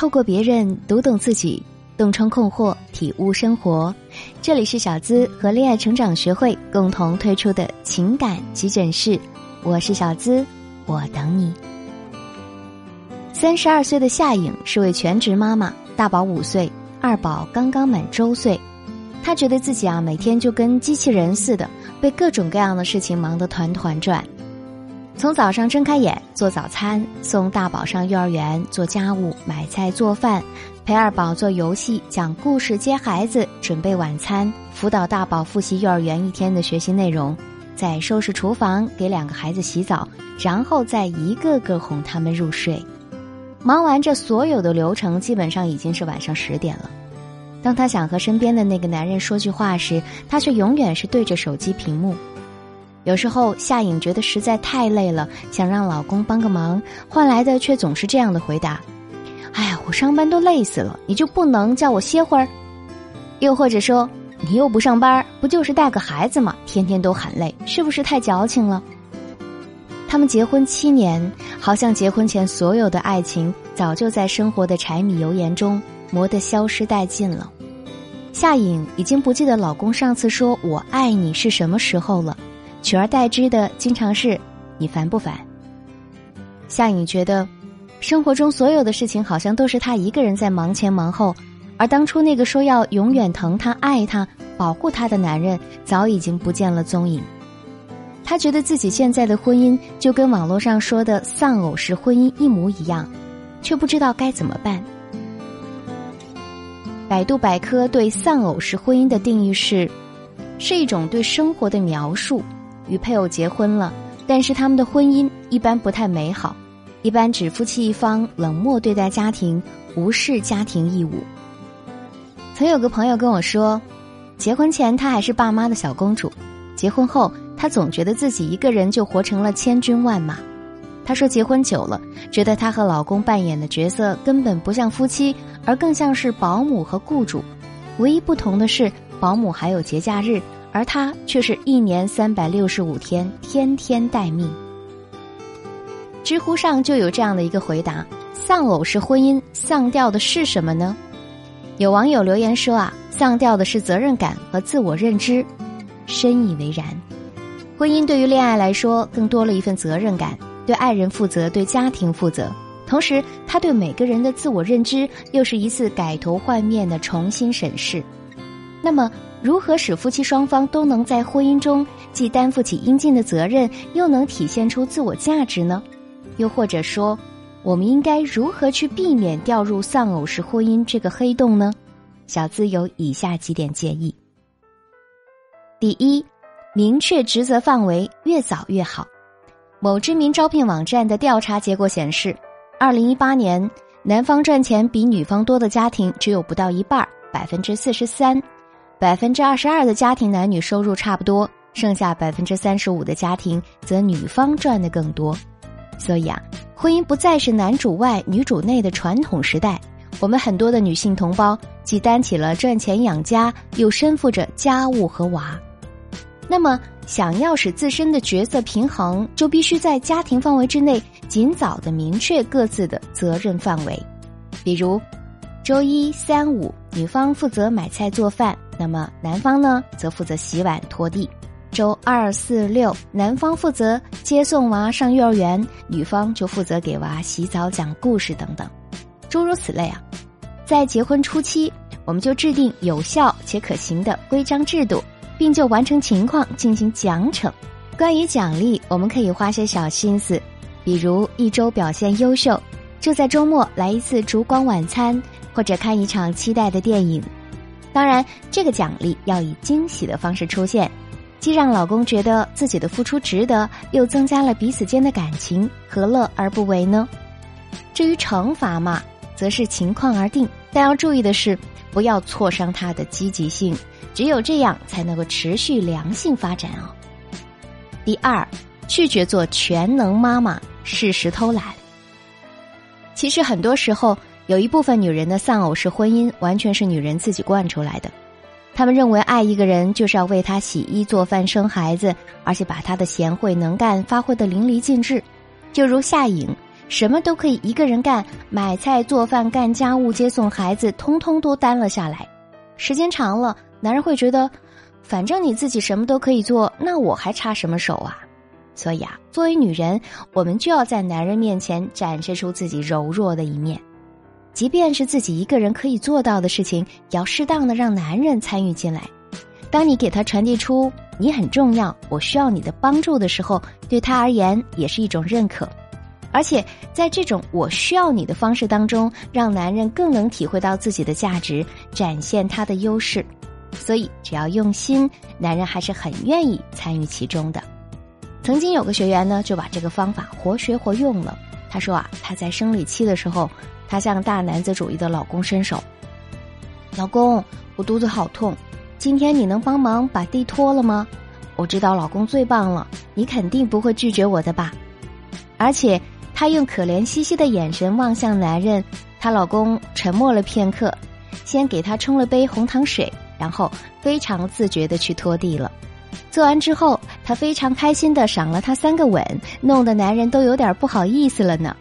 透过别人读懂自己，洞穿困惑，体悟生活。这里是小资和恋爱成长学会共同推出的情感急诊室，我是小资，我等你。三十二岁的夏颖是位全职妈妈，大宝五岁，二宝刚刚满周岁。她觉得自己啊，每天就跟机器人似的，被各种各样的事情忙得团团转。从早上睁开眼做早餐，送大宝上幼儿园，做家务、买菜、做饭，陪二宝做游戏、讲故事、接孩子、准备晚餐，辅导大宝复习幼儿园一天的学习内容，再收拾厨房，给两个孩子洗澡，然后再一个个哄他们入睡。忙完这所有的流程，基本上已经是晚上十点了。当她想和身边的那个男人说句话时，她却永远是对着手机屏幕。有时候夏颖觉得实在太累了，想让老公帮个忙，换来的却总是这样的回答：“哎呀，我上班都累死了，你就不能叫我歇会儿？”又或者说：“你又不上班，不就是带个孩子吗？天天都喊累，是不是太矫情了？”他们结婚七年，好像结婚前所有的爱情早就在生活的柴米油盐中磨得消失殆尽了。夏颖已经不记得老公上次说我爱你是什么时候了。取而代之的，经常是你烦不烦？夏颖觉得，生活中所有的事情好像都是他一个人在忙前忙后，而当初那个说要永远疼他、爱他、保护他的男人，早已经不见了踪影。他觉得自己现在的婚姻就跟网络上说的丧偶式婚姻一模一样，却不知道该怎么办。百度百科对丧偶式婚姻的定义是：是一种对生活的描述。与配偶结婚了，但是他们的婚姻一般不太美好，一般指夫妻一方冷漠对待家庭，无视家庭义务。曾有个朋友跟我说，结婚前她还是爸妈的小公主，结婚后她总觉得自己一个人就活成了千军万马。她说结婚久了，觉得她和老公扮演的角色根本不像夫妻，而更像是保姆和雇主，唯一不同的是保姆还有节假日。而他却是一年三百六十五天，天天待命。知乎上就有这样的一个回答：丧偶式婚姻丧掉的是什么呢？有网友留言说啊，丧掉的是责任感和自我认知。深以为然，婚姻对于恋爱来说，更多了一份责任感，对爱人负责，对家庭负责。同时，他对每个人的自我认知，又是一次改头换面的重新审视。那么，如何使夫妻双方都能在婚姻中既担负起应尽的责任，又能体现出自我价值呢？又或者说，我们应该如何去避免掉入丧偶式婚姻这个黑洞呢？小资有以下几点建议：第一，明确职责范围，越早越好。某知名招聘网站的调查结果显示，二零一八年，男方赚钱比女方多的家庭只有不到一半，百分之四十三。百分之二十二的家庭男女收入差不多，剩下百分之三十五的家庭则女方赚的更多。所以啊，婚姻不再是男主外女主内的传统时代，我们很多的女性同胞既担起了赚钱养家，又身负着家务和娃。那么，想要使自身的角色平衡，就必须在家庭范围之内尽早的明确各自的责任范围，比如。周一、三、五，女方负责买菜做饭，那么男方呢，则负责洗碗拖地。周二、四、六，男方负责接送娃上幼儿园，女方就负责给娃洗澡、讲故事等等，诸如此类啊。在结婚初期，我们就制定有效且可行的规章制度，并就完成情况进行奖惩。关于奖励，我们可以花些小心思，比如一周表现优秀，就在周末来一次烛光晚餐。或者看一场期待的电影，当然，这个奖励要以惊喜的方式出现，既让老公觉得自己的付出值得，又增加了彼此间的感情，何乐而不为呢？至于惩罚嘛，则是情况而定，但要注意的是，不要挫伤他的积极性，只有这样才能够持续良性发展哦。第二，拒绝做全能妈妈，适时偷懒。其实很多时候。有一部分女人的丧偶式婚姻完全是女人自己惯出来的，她们认为爱一个人就是要为他洗衣做饭生孩子，而且把他的贤惠能干发挥的淋漓尽致。就如夏颖，什么都可以一个人干，买菜、做饭、干家务、接送孩子，通通都担了下来。时间长了，男人会觉得，反正你自己什么都可以做，那我还插什么手啊？所以啊，作为女人，我们就要在男人面前展示出自己柔弱的一面，即便是自己一个人可以做到的事情，也要适当的让男人参与进来。当你给他传递出你很重要，我需要你的帮助的时候，对他而言也是一种认可。而且在这种我需要你的方式当中，让男人更能体会到自己的价值，展现他的优势。所以只要用心，男人还是很愿意参与其中的。曾经有个学员呢，就把这个方法活学活用了。他说啊，他在生理期的时候，她向大男子主义的老公伸手：“老公，我肚子好痛。”今天你能帮忙把地拖了吗？我知道老公最棒了，你肯定不会拒绝我的吧？而且她用可怜兮兮的眼神望向男人，她老公沉默了片刻，先给她冲了杯红糖水，然后非常自觉的去拖地了。做完之后，他非常开心的赏了他三个吻，弄得男人都有点不好意思了呢。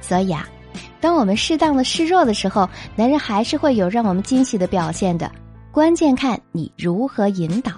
所以啊，当我们适当的示弱的时候，男人还是会有让我们惊喜的表现的。关键看你如何引导。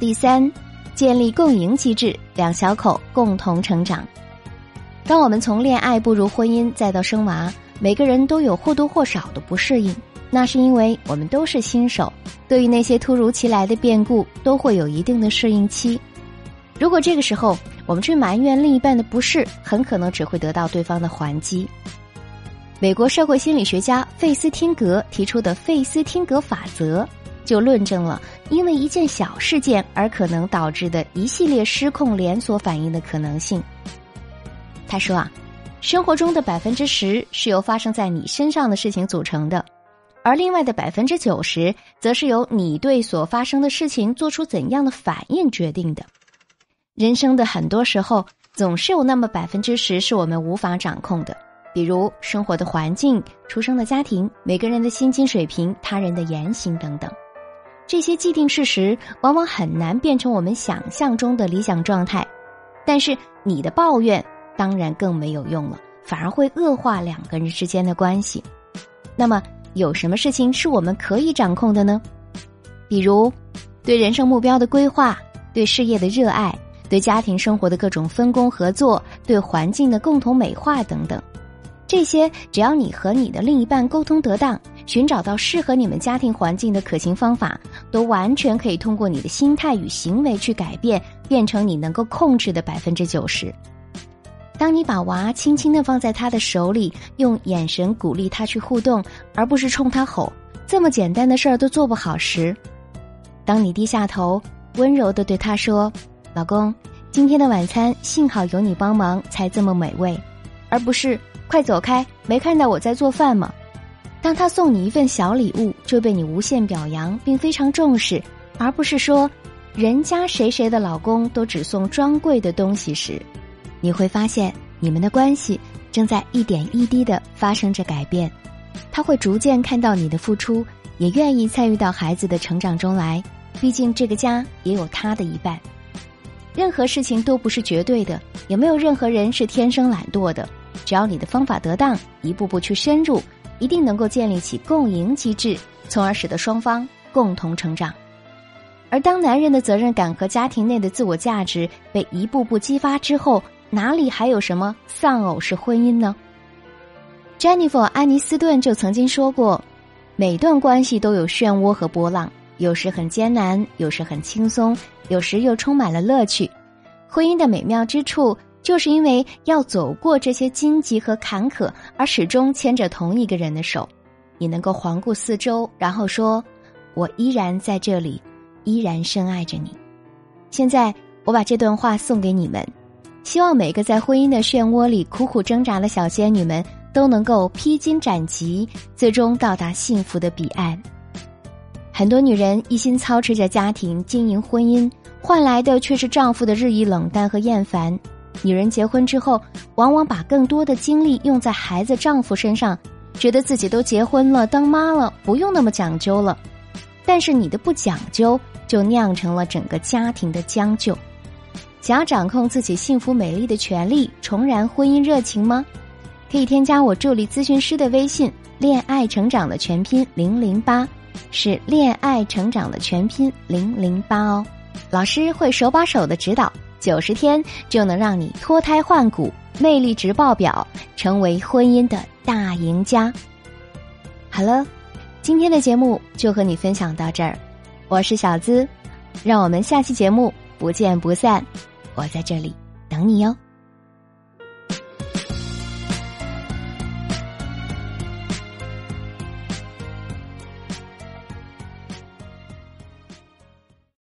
第三，建立共赢机制，两小口共同成长。当我们从恋爱步入婚姻，再到生娃，每个人都有或多或少的不适应，那是因为我们都是新手，对于那些突如其来的变故，都会有一定的适应期。如果这个时候我们去埋怨另一半的不是，很可能只会得到对方的还击。美国社会心理学家费斯汀格提出的费斯汀格法则，就论证了因为一件小事件而可能导致的一系列失控连锁反应的可能性。他说啊，生活中的百分之十是由发生在你身上的事情组成的，而另外的百分之九十，则是由你对所发生的事情做出怎样的反应决定的。人生的很多时候，总是有那么百分之十是我们无法掌控的。比如生活的环境、出生的家庭、每个人的薪金水平、他人的言行等等，这些既定事实往往很难变成我们想象中的理想状态。但是你的抱怨当然更没有用了，反而会恶化两个人之间的关系。那么有什么事情是我们可以掌控的呢？比如对人生目标的规划、对事业的热爱、对家庭生活的各种分工合作、对环境的共同美化等等。这些只要你和你的另一半沟通得当，寻找到适合你们家庭环境的可行方法，都完全可以通过你的心态与行为去改变，变成你能够控制的百分之九十。当你把娃轻轻的放在他的手里，用眼神鼓励他去互动，而不是冲他吼，这么简单的事儿都做不好时，当你低下头，温柔的对他说：“老公，今天的晚餐幸好有你帮忙才这么美味，而不是。”快走开！没看到我在做饭吗？当他送你一份小礼物，就被你无限表扬并非常重视，而不是说人家谁谁的老公都只送专柜的东西时，你会发现你们的关系正在一点一滴的发生着改变。他会逐渐看到你的付出，也愿意参与到孩子的成长中来。毕竟这个家也有他的一半。任何事情都不是绝对的，也没有任何人是天生懒惰的。只要你的方法得当，一步步去深入，一定能够建立起共赢机制，从而使得双方共同成长。而当男人的责任感和家庭内的自我价值被一步步激发之后，哪里还有什么丧偶式婚姻呢？Jennifer 安妮斯顿就曾经说过：“每段关系都有漩涡和波浪，有时很艰难，有时很轻松，有时又充满了乐趣。婚姻的美妙之处。”就是因为要走过这些荆棘和坎坷，而始终牵着同一个人的手，你能够环顾四周，然后说：“我依然在这里，依然深爱着你。”现在，我把这段话送给你们，希望每个在婚姻的漩涡里苦苦挣扎的小仙女们都能够披荆斩棘，最终到达幸福的彼岸。很多女人一心操持着家庭经营婚姻，换来的却是丈夫的日益冷淡和厌烦。女人结婚之后，往往把更多的精力用在孩子、丈夫身上，觉得自己都结婚了、当妈了，不用那么讲究了。但是你的不讲究，就酿成了整个家庭的将就。想要掌控自己幸福美丽的权利，重燃婚姻热情吗？可以添加我助理咨询师的微信“恋爱成长”的全拼零零八，是恋爱成长的全拼零零八哦。老师会手把手的指导，九十天就能让你脱胎换骨，魅力值爆表，成为婚姻的大赢家。好了，今天的节目就和你分享到这儿，我是小资，让我们下期节目不见不散。我在这里等你哟。